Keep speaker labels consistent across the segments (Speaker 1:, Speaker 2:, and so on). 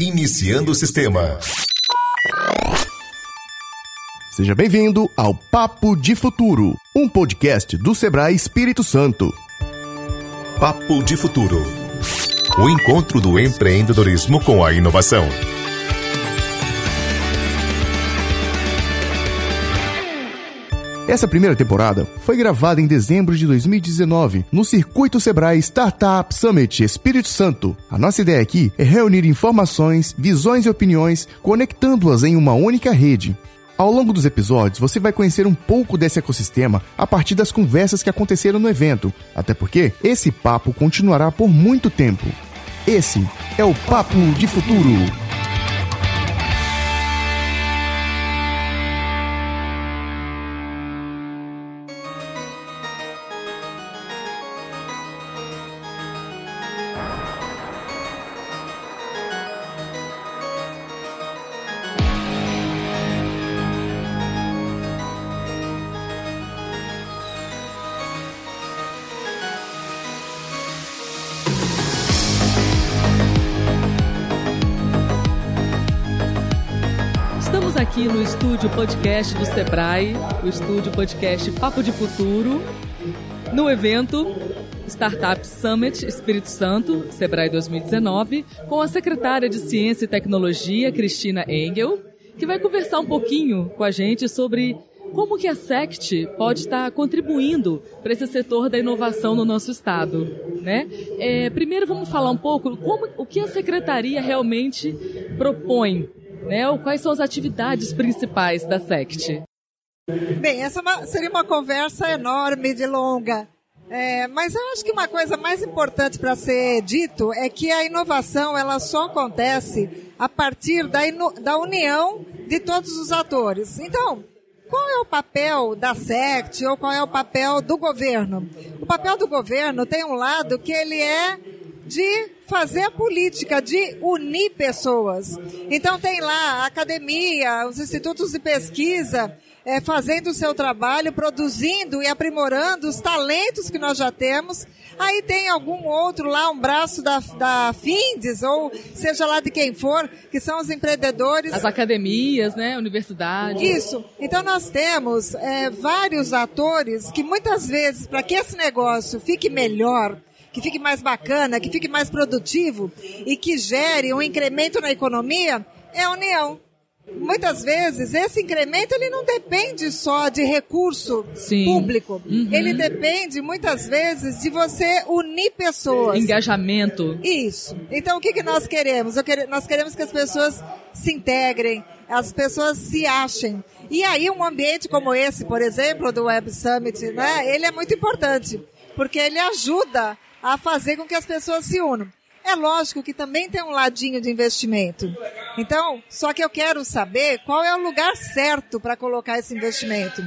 Speaker 1: Iniciando o sistema.
Speaker 2: Seja bem-vindo ao Papo de Futuro, um podcast do Sebrae Espírito Santo.
Speaker 1: Papo de Futuro. O encontro do empreendedorismo com a inovação.
Speaker 2: Essa primeira temporada foi gravada em dezembro de 2019 no Circuito Sebrae Startup Summit Espírito Santo. A nossa ideia aqui é reunir informações, visões e opiniões, conectando-as em uma única rede. Ao longo dos episódios, você vai conhecer um pouco desse ecossistema a partir das conversas que aconteceram no evento, até porque esse papo continuará por muito tempo. Esse é o Papo de Futuro.
Speaker 3: Aqui no estúdio podcast do Sebrae, o estúdio podcast Papo de Futuro, no evento Startup Summit Espírito Santo, Sebrae 2019, com a secretária de Ciência e Tecnologia, Cristina Engel, que vai conversar um pouquinho com a gente sobre como que a SECT pode estar contribuindo para esse setor da inovação no nosso estado, né? É, primeiro vamos falar um pouco como o que a secretaria realmente propõe né? Quais são as atividades principais da SECT?
Speaker 4: Bem, essa é seria uma conversa enorme de longa. É, mas eu acho que uma coisa mais importante para ser dito é que a inovação ela só acontece a partir da, da união de todos os atores. Então, qual é o papel da SECT ou qual é o papel do governo? O papel do governo tem um lado que ele é de fazer a política, de unir pessoas. Então tem lá a academia, os institutos de pesquisa, é, fazendo o seu trabalho, produzindo e aprimorando os talentos que nós já temos. Aí tem algum outro lá, um braço da, da Findes, ou seja lá de quem for, que são os empreendedores.
Speaker 3: As academias, né? Universidades.
Speaker 4: Isso. Então nós temos é, vários atores que muitas vezes, para que esse negócio fique melhor, que fique mais bacana, que fique mais produtivo e que gere um incremento na economia, é a união. Muitas vezes esse incremento ele não depende só de recurso
Speaker 3: Sim.
Speaker 4: público.
Speaker 3: Uhum.
Speaker 4: Ele depende muitas vezes de você unir pessoas.
Speaker 3: Engajamento.
Speaker 4: Isso. Então o que, que nós queremos? Quero, nós queremos que as pessoas se integrem, as pessoas se achem. E aí um ambiente como esse, por exemplo, do Web Summit, né, ele é muito importante, porque ele ajuda a fazer com que as pessoas se unam. É lógico que também tem um ladinho de investimento. Então, só que eu quero saber qual é o lugar certo para colocar esse investimento.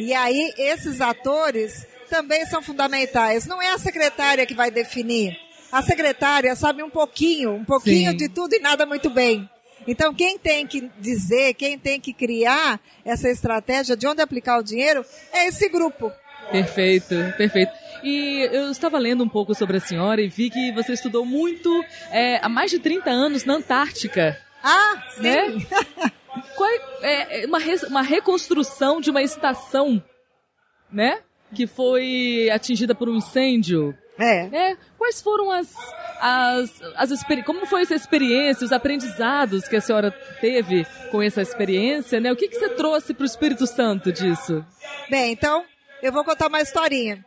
Speaker 4: E aí, esses atores também são fundamentais. Não é a secretária que vai definir. A secretária sabe um pouquinho, um pouquinho
Speaker 3: Sim.
Speaker 4: de tudo e nada muito bem. Então, quem tem que dizer, quem tem que criar essa estratégia de onde aplicar o dinheiro é esse grupo.
Speaker 3: Perfeito, perfeito. E eu estava lendo um pouco sobre a senhora e vi que você estudou muito é, há mais de 30 anos na Antártica.
Speaker 4: Ah, sim.
Speaker 3: Né? Qual é, é uma, re, uma reconstrução de uma estação, né? Que foi atingida por um incêndio.
Speaker 4: É.
Speaker 3: É, quais foram as, as, as como foi essa experiência, os aprendizados que a senhora teve com essa experiência, né? O que, que você trouxe para o Espírito Santo disso?
Speaker 4: Bem, então, eu vou contar uma historinha.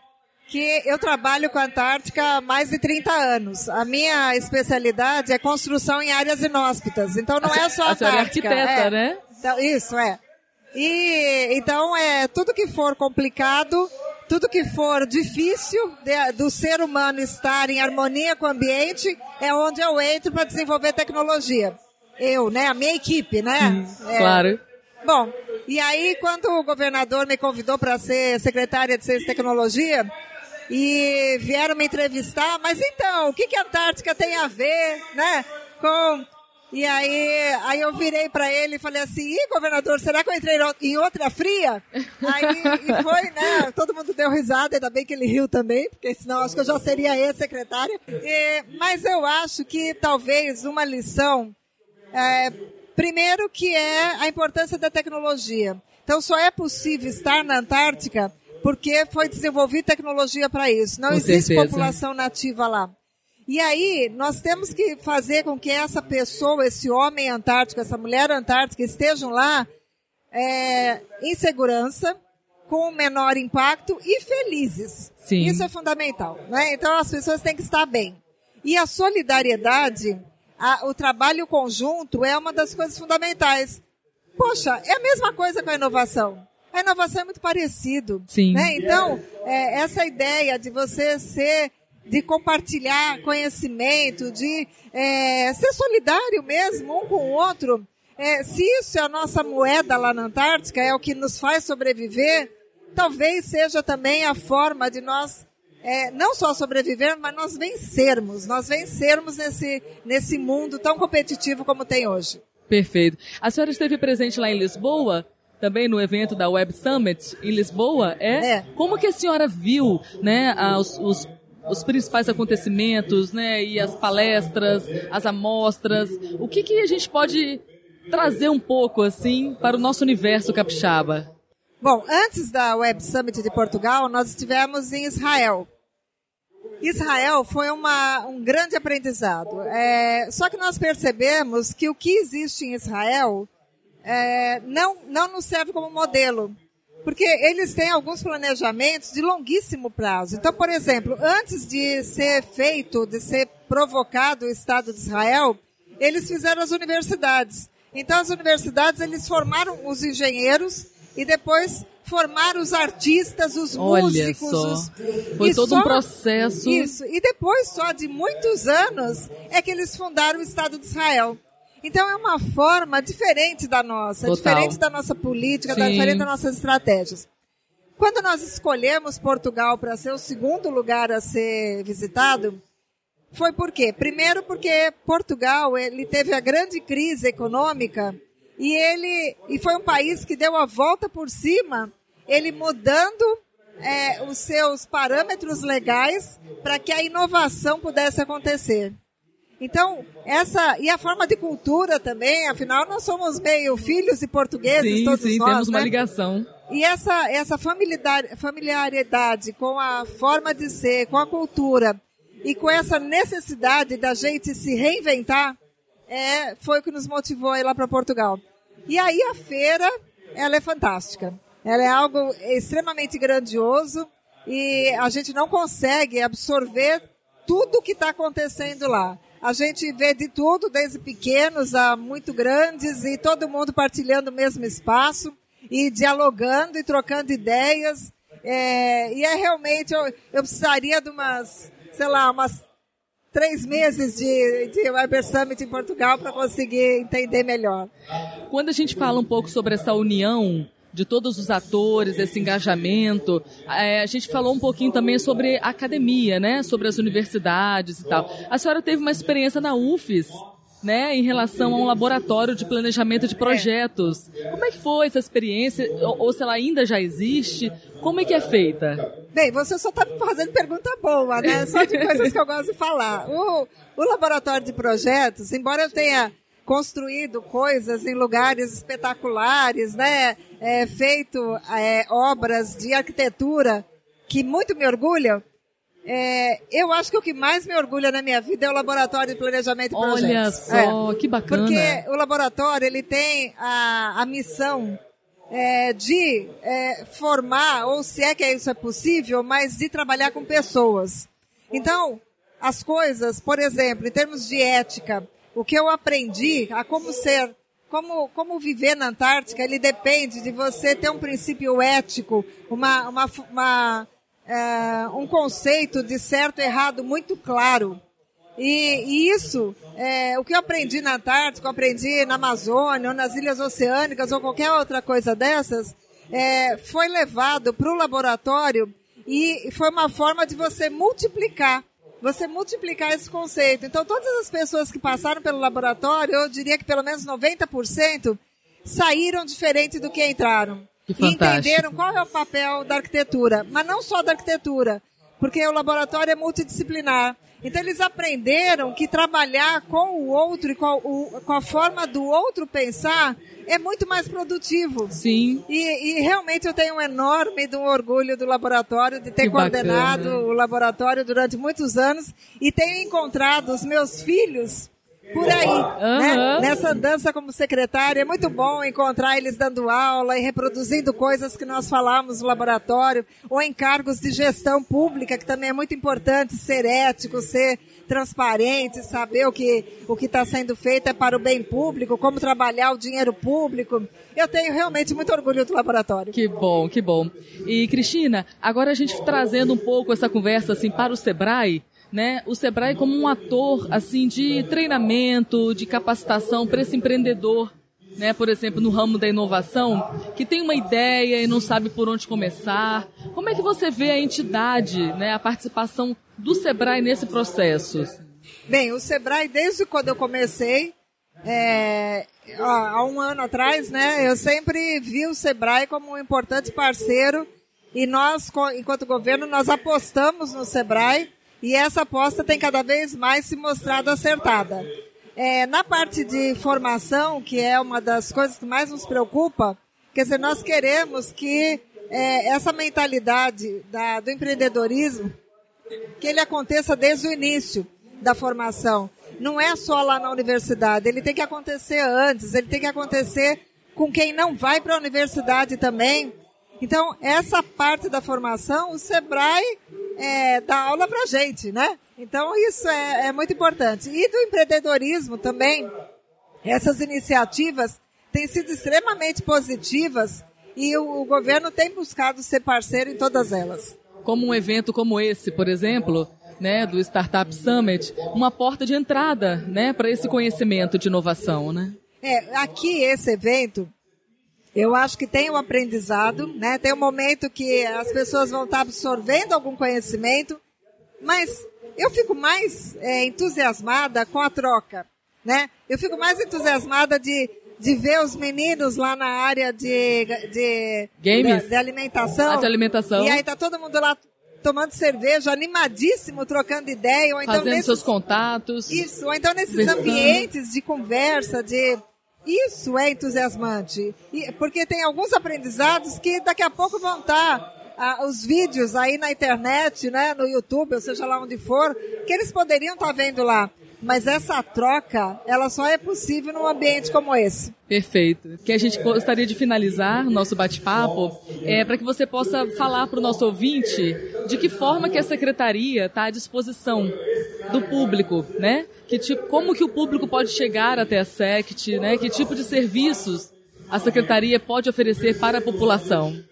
Speaker 4: Que eu trabalho com a Antártica há mais de 30 anos. A minha especialidade é construção em áreas inóspitas. Então não
Speaker 3: A
Speaker 4: é só a
Speaker 3: a é
Speaker 4: Antártica.
Speaker 3: arquiteta,
Speaker 4: é.
Speaker 3: né?
Speaker 4: Então, isso, é. E então é tudo que for complicado, tudo que for difícil de- do ser humano estar em harmonia com o ambiente, é onde eu entro para desenvolver tecnologia. Eu, né? A minha equipe, né? É.
Speaker 3: Claro.
Speaker 4: Bom, e aí quando o governador me convidou para ser secretária de Ciência e Tecnologia, e vieram me entrevistar, mas então, o que, que a Antártica tem a ver, né, com... E aí, aí eu virei para ele e falei assim, Ih, governador, será que eu entrei em outra fria? Aí, e foi, né, todo mundo deu risada, ainda bem que ele riu também, porque senão acho que eu já seria ex-secretária. Mas eu acho que talvez uma lição É, primeiro que é a importância da tecnologia. Então só é possível estar na Antártica porque foi desenvolvida tecnologia para isso. Não
Speaker 3: Com
Speaker 4: existe
Speaker 3: certeza.
Speaker 4: população nativa lá. E aí, nós temos que fazer com que essa pessoa, esse homem antártico, essa mulher antártica estejam lá é, em segurança, com o menor impacto e felizes.
Speaker 3: Sim.
Speaker 4: Isso é fundamental. Né? Então, as pessoas têm que estar bem. E a solidariedade, a- o trabalho conjunto é uma das coisas fundamentais. Poxa, é a mesma coisa com a inovação. A inovação é muito parecido.
Speaker 3: Sim.
Speaker 4: Né? Então, é, essa ideia de você ser, de compartilhar conhecimento, de é, ser solidário mesmo um com o outro, é, se isso é a nossa moeda lá na Antártica, é o que nos faz sobreviver, talvez seja também a forma de nós é, não só sobreviver, mas nós vencermos, nós vencermos nesse, nesse mundo tão competitivo como tem hoje.
Speaker 3: Perfeito. A senhora esteve presente lá em Lisboa, também no evento da Web Summit em Lisboa, é?
Speaker 4: É.
Speaker 3: Como que a senhora viu, né, os, os, os principais acontecimentos, né, e as palestras, as amostras? O que que a gente pode trazer um pouco, assim, para o nosso universo capixaba?
Speaker 4: Bom, antes da Web Summit de Portugal, nós estivemos em Israel. Israel foi uma, um grande aprendizado. É, só que nós percebemos que o que existe em Israel é, não, não nos serve como modelo. Porque eles têm alguns planejamentos de longuíssimo prazo. Então, por exemplo, antes de ser feito, de ser provocado o Estado de Israel, eles fizeram as universidades. Então, as universidades, eles formaram os engenheiros e depois formaram os artistas, os
Speaker 3: Olha
Speaker 4: músicos.
Speaker 3: só.
Speaker 4: Os...
Speaker 3: Foi
Speaker 4: e
Speaker 3: todo
Speaker 4: só-
Speaker 3: um processo.
Speaker 4: Isso. E depois, só de muitos anos, é que eles fundaram o Estado de Israel. Então é uma forma diferente da nossa,
Speaker 3: Total.
Speaker 4: diferente da nossa política,
Speaker 3: Sim.
Speaker 4: diferente das nossas estratégias. Quando nós escolhemos Portugal para ser o segundo lugar a ser visitado, foi por quê? Primeiro porque Portugal ele teve a grande crise econômica e ele e foi um país que deu a volta por cima, ele mudando é, os seus parâmetros legais para que a inovação pudesse acontecer. Então, essa e a forma de cultura também, afinal nós somos meio filhos de portugueses
Speaker 3: Sim,
Speaker 4: todos
Speaker 3: sim,
Speaker 4: nós,
Speaker 3: temos uma
Speaker 4: né?
Speaker 3: ligação.
Speaker 4: E essa, essa familiaridade, familiaridade com a forma de ser, com a cultura e com essa necessidade da gente se reinventar, é, foi o que nos motivou a ir lá para Portugal. E aí a feira, ela é fantástica. Ela é algo extremamente grandioso e a gente não consegue absorver tudo o que está acontecendo lá. A gente vê de tudo, desde pequenos a muito grandes, e todo mundo partilhando o mesmo espaço, e dialogando e trocando ideias. É, e é realmente, eu, eu precisaria de umas, sei lá, umas três meses de, de Weber Summit em Portugal para conseguir entender melhor.
Speaker 3: Quando a gente fala um pouco sobre essa união de todos os atores, esse engajamento, é, a gente falou um pouquinho também sobre a academia, né? Sobre as universidades e tal. A senhora teve uma experiência na UFES, né? Em relação a um laboratório de planejamento de projetos. Como é que foi essa experiência? Ou, ou se ela ainda já existe? Como é que é feita?
Speaker 4: Bem, você só está me fazendo pergunta boa, né? Só de coisas que eu gosto de falar. O, o laboratório de projetos, embora eu tenha construído coisas em lugares espetaculares, né? É, feito é, obras de arquitetura que muito me orgulham. é, eu acho que o que mais me orgulha na minha vida é o laboratório de planejamento e
Speaker 3: Olha
Speaker 4: projetos.
Speaker 3: só,
Speaker 4: É.
Speaker 3: que bacana.
Speaker 4: Porque o laboratório ele tem a, a missão é, de é, formar, ou se é que isso é possível, mas de trabalhar com pessoas. Então, as coisas, por exemplo, em termos de ética, o que eu aprendi a como ser, como, como viver na Antártica, ele depende de você ter um princípio ético, uma, uma, uma, é, um conceito de certo e errado muito claro. E, e isso, é, o que eu aprendi na Antártica, eu aprendi na Amazônia, ou nas Ilhas Oceânicas, ou qualquer outra coisa dessas, é, foi levado para o laboratório e foi uma forma de você multiplicar, você multiplicar esse conceito. Então, todas as pessoas que passaram pelo laboratório, eu diria que pelo menos 90% saíram diferente do que entraram.
Speaker 3: Que
Speaker 4: e entenderam qual é o papel da arquitetura, mas não só da arquitetura, porque o laboratório é multidisciplinar. Então eles aprenderam que trabalhar com o outro e com a, o, com a forma do outro pensar é muito mais produtivo.
Speaker 3: Sim.
Speaker 4: E, e, realmente eu tenho um enorme um orgulho do laboratório, de ter
Speaker 3: Que
Speaker 4: coordenado
Speaker 3: bacana.
Speaker 4: o laboratório durante muitos anos e tenho encontrado os meus filhos por aí, né?
Speaker 3: Aham.
Speaker 4: Nessa dança como secretária, é muito bom encontrar eles dando aula e reproduzindo coisas que nós falamos no laboratório, ou em cargos de gestão pública, que também é muito importante ser ético, ser transparente, saber o que o que está sendo feito é para o bem público, como trabalhar o dinheiro público. Eu tenho realmente muito orgulho do laboratório.
Speaker 3: Que bom, que bom. E Cristina, agora a gente trazendo um pouco essa conversa assim para o Sebrae, né? O Sebrae como um ator assim de treinamento, de capacitação para esse empreendedor, né? Por exemplo, no ramo da inovação, que tem uma ideia e não sabe por onde começar. Como é que você vê a entidade, né? A participação do Sebrae nesse processo?
Speaker 4: Bem, o Sebrae, desde quando eu comecei, é, há um ano atrás, né, eu sempre vi o Sebrae como um importante parceiro e nós, enquanto governo, nós apostamos no Sebrae e essa aposta tem cada vez mais se mostrado acertada. É, na parte de formação, que é uma das coisas que mais nos preocupa, quer dizer, nós queremos que é, essa mentalidade da- do empreendedorismo que ele aconteça desde o início da formação. Não é só lá na universidade, ele tem que acontecer antes, ele tem que acontecer com quem não vai para a universidade também. Então, essa parte da formação, o Sebrae é, dá aula para gente, né? Então, isso é, é muito importante. E do empreendedorismo também, essas iniciativas têm sido extremamente positivas e o, o governo tem buscado ser parceiro em todas elas.
Speaker 3: como um evento como esse, por exemplo, né, do Startup Summit, uma porta de entrada, né, para esse conhecimento de inovação, né?
Speaker 4: É, aqui esse evento, eu acho que tem um aprendizado, né? Tem um momento que as pessoas vão estar absorvendo algum conhecimento, mas eu fico mais é, entusiasmada com a troca, né? Eu fico mais entusiasmada de, de ver os meninos lá na área de, de,
Speaker 3: Games?
Speaker 4: de, de alimentação.
Speaker 3: Ah, de alimentação.
Speaker 4: E aí tá todo mundo lá tomando cerveja, animadíssimo, trocando ideia, ou então
Speaker 3: Fazendo
Speaker 4: nesses-
Speaker 3: seus contatos.
Speaker 4: isso, ou então nesses ambientes de conversa, de. Isso é entusiasmante. Porque tem alguns aprendizados que daqui a pouco vão estar. ah, os vídeos aí na internet, né, no YouTube, ou seja lá onde for, que eles poderiam estar vendo lá. Mas essa troca, ela só é possível num ambiente como esse.
Speaker 3: Perfeito. Que a gente gostaria de finalizar nosso bate-papo é para que você possa falar para o nosso ouvinte de que forma que a secretaria está à disposição do público, né? Que tipo, como que o público pode chegar até a SECT, né? Que tipo de serviços a secretaria pode oferecer para a população?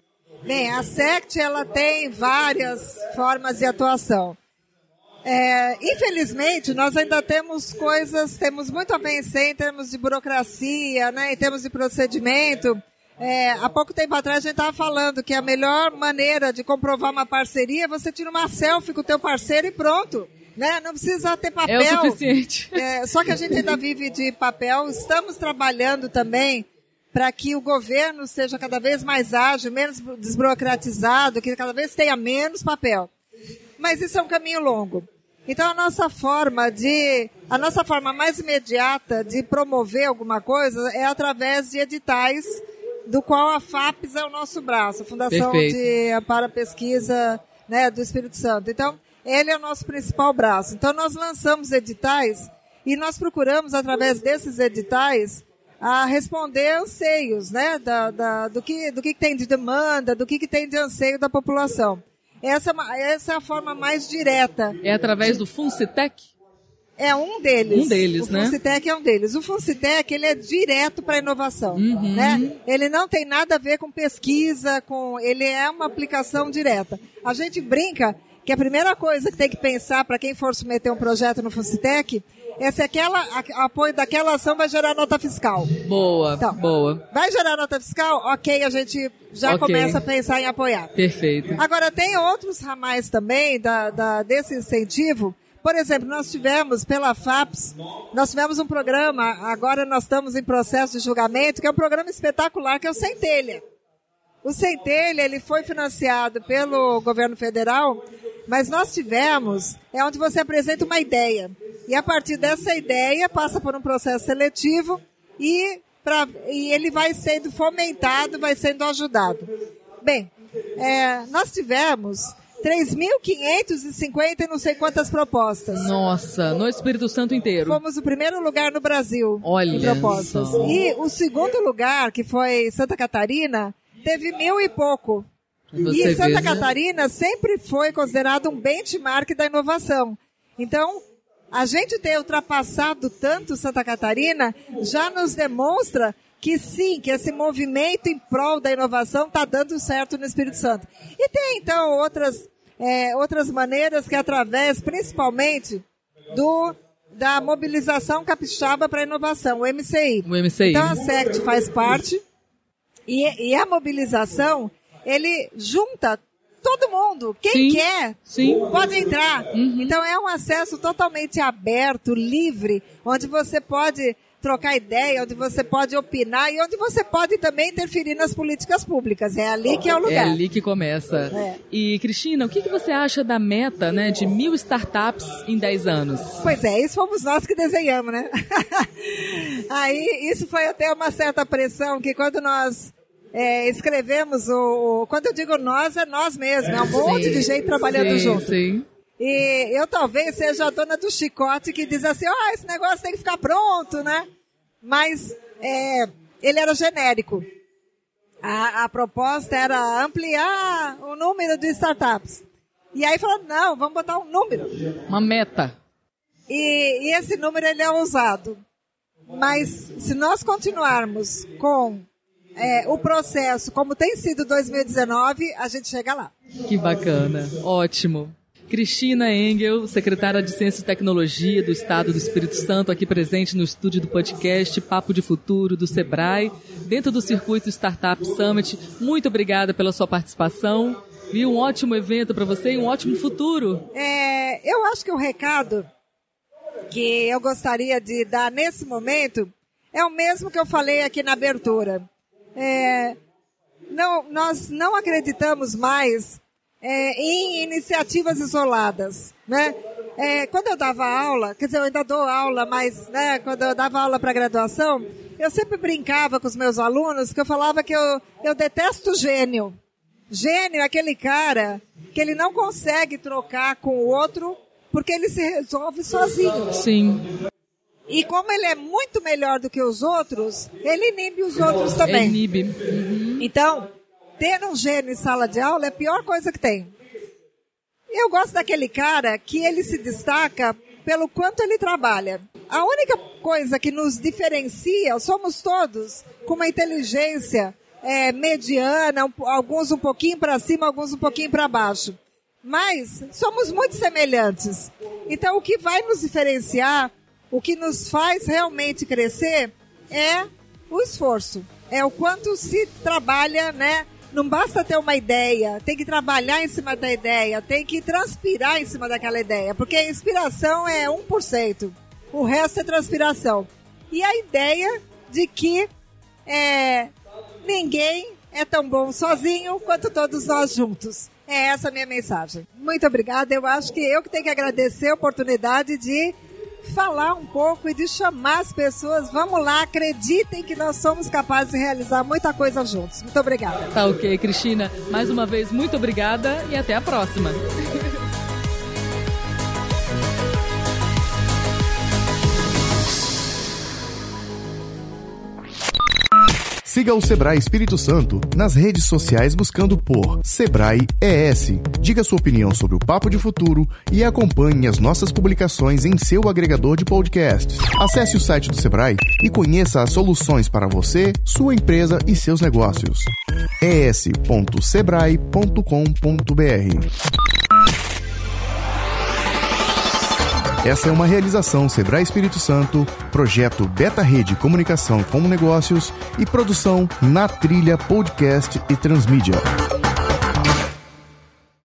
Speaker 4: Bem, a SECT ela tem várias formas de atuação. É, infelizmente, nós ainda temos coisas, temos muito a vencer em termos de burocracia, né, em termos de procedimento. É, há pouco tempo atrás a gente estava falando que a melhor maneira de comprovar uma parceria é você tira uma selfie com o teu parceiro e pronto. Né? Não precisa ter papel.
Speaker 3: É o suficiente.
Speaker 4: É, só que a gente ainda vive de papel. Estamos trabalhando também para que o governo seja cada vez mais ágil, menos desburocratizado, que cada vez tenha menos papel. Mas isso é um caminho longo. Então a nossa forma de, a nossa forma mais imediata de promover alguma coisa é através de editais, do qual a FAPES é o nosso braço, a Fundação
Speaker 3: Perfeito.
Speaker 4: de à Pesquisa né, do Espírito Santo. Então, ele é o nosso principal braço. Então nós lançamos editais e nós procuramos, através desses editais, a responder anseios, né, da, da- do, que, do que tem de demanda, do que, que tem de anseio da população. Essa, é essa é a forma mais direta.
Speaker 3: É através do Funcitec?
Speaker 4: É um deles.
Speaker 3: Um deles,
Speaker 4: o
Speaker 3: né?
Speaker 4: O Funcitec é um deles. O Funcitec, ele é direto para a inovação,
Speaker 3: Uhum.
Speaker 4: né? Ele não tem nada a ver com pesquisa, com, ele é uma aplicação direta. A gente brinca que a primeira coisa que tem que pensar para quem for submeter um projeto no Funcitec é se aquela, a- apoio daquela ação vai gerar nota fiscal.
Speaker 3: Boa,
Speaker 4: Então.
Speaker 3: boa.
Speaker 4: Vai gerar nota fiscal? Ok, a gente já
Speaker 3: Ok.
Speaker 4: começa a pensar em apoiar.
Speaker 3: Perfeito.
Speaker 4: Agora, tem outros ramais também da, da- desse incentivo. Por exemplo, nós tivemos pela FAPS, nós tivemos um programa, agora nós estamos em processo de julgamento, que é um programa espetacular, que é o Centelha. O Centelha, ele foi financiado pelo governo federal Mas nós tivemos, é onde você apresenta uma ideia. E a partir dessa ideia, passa por um processo seletivo e, pra, e ele vai sendo fomentado, vai sendo ajudado. Bem, é, nós tivemos 3.550 e não sei quantas propostas.
Speaker 3: Nossa, no Espírito Santo inteiro.
Speaker 4: Fomos o primeiro lugar no Brasil
Speaker 3: Olha
Speaker 4: em propostas.
Speaker 3: só.
Speaker 4: E o segundo lugar, que foi Santa Catarina, teve mil e pouco.
Speaker 3: Você
Speaker 4: e Santa
Speaker 3: veja.
Speaker 4: Catarina sempre foi considerado um benchmark da inovação. Então, a gente ter ultrapassado tanto Santa Catarina já nos demonstra que sim, que esse movimento em prol da inovação está dando certo no Espírito Santo. E tem então outras, é, outras maneiras que através, principalmente, do da mobilização capixaba para a inovação, o MCI.
Speaker 3: O MCI.
Speaker 4: Então a SECT faz parte e, e a mobilização, ele junta todo mundo. Quem
Speaker 3: Sim.
Speaker 4: quer
Speaker 3: Sim.
Speaker 4: pode entrar. Então é um acesso totalmente aberto, livre, onde você pode trocar ideia, onde você pode opinar e onde você pode também interferir nas políticas públicas. É ali que é o
Speaker 3: É
Speaker 4: lugar.
Speaker 3: ali que começa.
Speaker 4: É.
Speaker 3: E, Cristina, o que, que você acha da meta né, de mil startups em 10 anos?
Speaker 4: Pois é, isso fomos nós que desenhamos, né? Aí, isso foi até uma certa pressão, que quando nós é, escrevemos o... Quando eu digo nós, é nós mesmos, é um monte
Speaker 3: Sim,
Speaker 4: de gente trabalhando
Speaker 3: sim,
Speaker 4: junto.
Speaker 3: Sim.
Speaker 4: E eu talvez seja a dona do chicote que diz assim, ó, esse negócio tem que ficar pronto, né? Mas é, ele era genérico. A, a proposta era ampliar o número de startups. E aí falou, não, vamos botar um número.
Speaker 3: Uma meta.
Speaker 4: E, e esse número ele é ousado. Mas se nós continuarmos com é, o processo como tem sido 2019, a gente chega lá.
Speaker 3: Que bacana. Ótimo. Cristina Engel, secretária de Ciência e Tecnologia do Estado do Espírito Santo, aqui presente no estúdio do podcast Papo de Futuro do Sebrae, dentro do circuito Startup Summit. Muito obrigada pela sua participação. E um ótimo evento para você e um ótimo futuro.
Speaker 4: É, eu acho que o recado que eu gostaria de dar nesse momento é o mesmo que eu falei aqui na abertura. É, não, nós não acreditamos mais é, em iniciativas isoladas, né? É, quando eu dava aula, quer dizer, eu ainda dou aula, mas né, quando eu dava aula para graduação, eu sempre brincava com os meus alunos que eu falava que eu, eu detesto gênio. Gênio é aquele cara que ele não consegue trocar com o outro porque ele se resolve sozinho.
Speaker 3: Sim.
Speaker 4: E como ele é muito melhor do que os outros, ele inibe os outros também.
Speaker 3: Enibe.
Speaker 4: Então, ter um gênio em sala de aula é a pior coisa que tem. Eu gosto daquele cara que ele se destaca pelo quanto ele trabalha. A única coisa que nos diferencia, somos todos com uma inteligência é, mediana, um- alguns um pouquinho para cima, alguns um pouquinho para baixo. Mas somos muito semelhantes. Então, o que vai nos diferenciar, o que nos faz realmente crescer, é o esforço. É o quanto se trabalha, né? Não basta ter uma ideia, tem que trabalhar em cima da ideia, tem que transpirar em cima daquela ideia, porque a inspiração é 1%, o resto é transpiração. E a ideia de que é, ninguém é tão bom sozinho quanto todos nós juntos. É essa a minha mensagem. Muito obrigada. Eu acho que eu que tenho que agradecer a oportunidade de falar um pouco e de chamar as pessoas. Vamos lá, acreditem que nós somos capazes de realizar muita coisa juntos. Muito obrigada.
Speaker 3: Tá ok, Cristina. Mais uma vez, muito obrigada e até a próxima.
Speaker 2: Siga o Sebrae Espírito Santo nas redes sociais buscando por Sebrae ES. Diga sua opinião sobre o Papo de Futuro e acompanhe as nossas publicações em seu agregador de podcasts. Acesse o site do Sebrae e conheça as soluções para você, sua empresa e seus negócios. es.sebrae.com.br Essa é uma realização Sebrae Espírito Santo, projeto Beta Rede Comunicação com Negócios e produção na trilha podcast e transmídia.